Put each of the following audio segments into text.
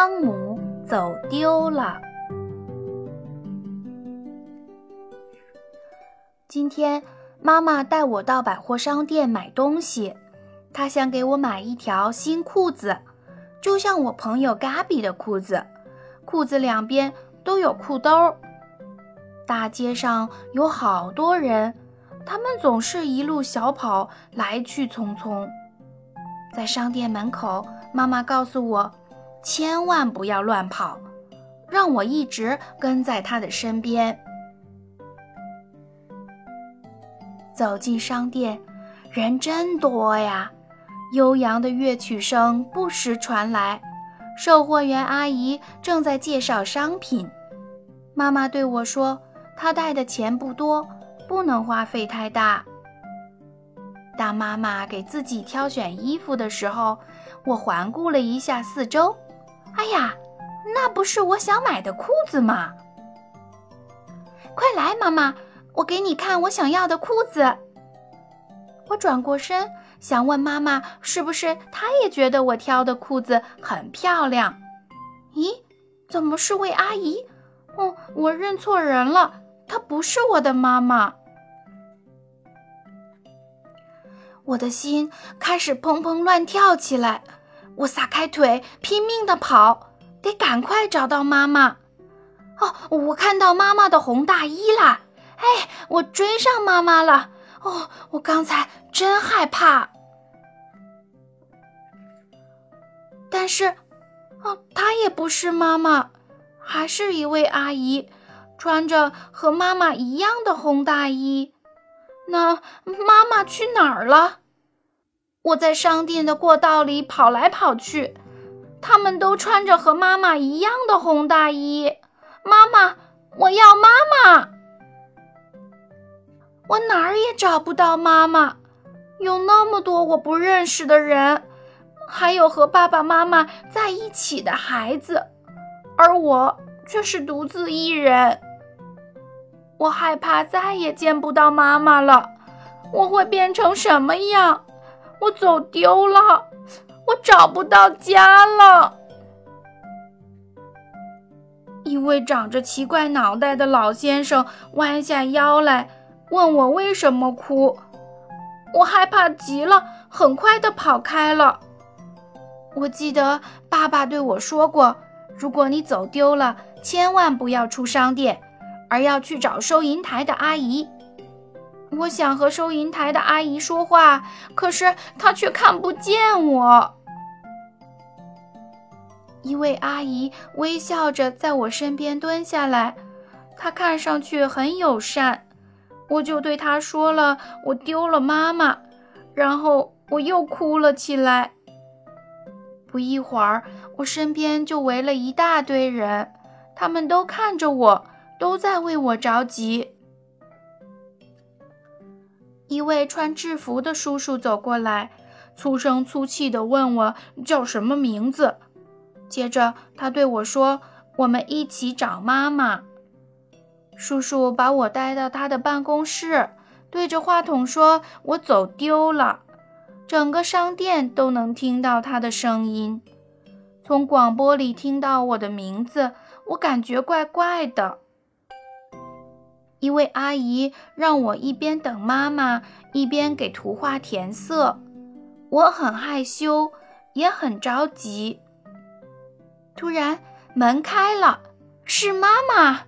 汤姆走丢了。今天妈妈带我到百货商店买东西，她想给我买一条新裤子，就像我朋友嘎比的裤子，裤子两边都有裤兜。大街上有好多人，他们总是一路小跑，来去匆匆。在商店门口，妈妈告诉我，千万不要乱跑，让我一直跟在他的身边。走进商店，人真多呀！悠扬的乐曲声不时传来，售货员阿姨正在介绍商品。妈妈对我说：“她带的钱不多，不能花费太大。”当妈妈给自己挑选衣服的时候，我环顾了一下四周。哎呀，那不是我想买的裤子吗？快来，妈妈！我给你看我想要的裤子。我转过身，想问妈妈，是不是她也觉得我挑的裤子很漂亮？咦，怎么是位阿姨？哦，我认错人了，她不是我的妈妈。我的心开始砰砰乱跳起来，我撒开腿，拼命地跑，得赶快找到妈妈。哦，我看到妈妈的红大衣啦！哎，我追上妈妈了！哦，我刚才真害怕。但是，哦，她也不是妈妈，还是一位阿姨，穿着和妈妈一样的红大衣。那妈妈去哪儿了？我在商店的过道里跑来跑去，他们都穿着和妈妈一样的红大衣。妈妈，我要妈妈。我哪儿也找不到妈妈，有那么多我不认识的人，还有和爸爸妈妈在一起的孩子，而我却是独自一人。我害怕再也见不到妈妈了，我会变成什么样？我走丢了，我找不到家了。一位长着奇怪脑袋的老先生弯下腰来。问我为什么哭，我害怕极了，很快的跑开了。我记得爸爸对我说过，如果你走丢了，千万不要出商店，而要去找收银台的阿姨。我想和收银台的阿姨说话，可是她却看不见我。一位阿姨微笑着在我身边蹲下来，她看上去很友善。我就对他说了，我丢了妈妈，然后我又哭了起来。不一会儿，我身边就围了一大堆人，他们都看着我，都在为我着急。一位穿制服的叔叔走过来，粗声粗气地问我叫什么名字，接着他对我说：“我们一起找妈妈。”叔叔把我带到他的办公室，对着话筒说：“我走丢了。”整个商店都能听到他的声音。从广播里听到我的名字，我感觉怪怪的。一位阿姨让我一边等妈妈，一边给图画填色。我很害羞，也很着急。突然，门开了，是妈妈。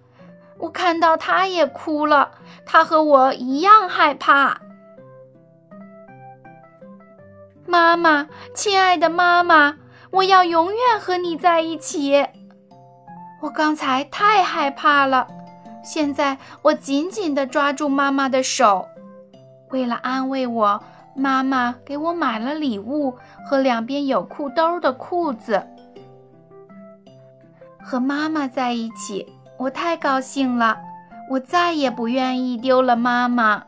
我看到她也哭了，她和我一样害怕。妈妈，亲爱的妈妈，我要永远和你在一起。我刚才太害怕了，现在我紧紧地抓住妈妈的手。为了安慰我，妈妈给我买了礼物和两边有裤兜的裤子。和妈妈在一起。我太高兴了，我再也不愿意丢了妈妈。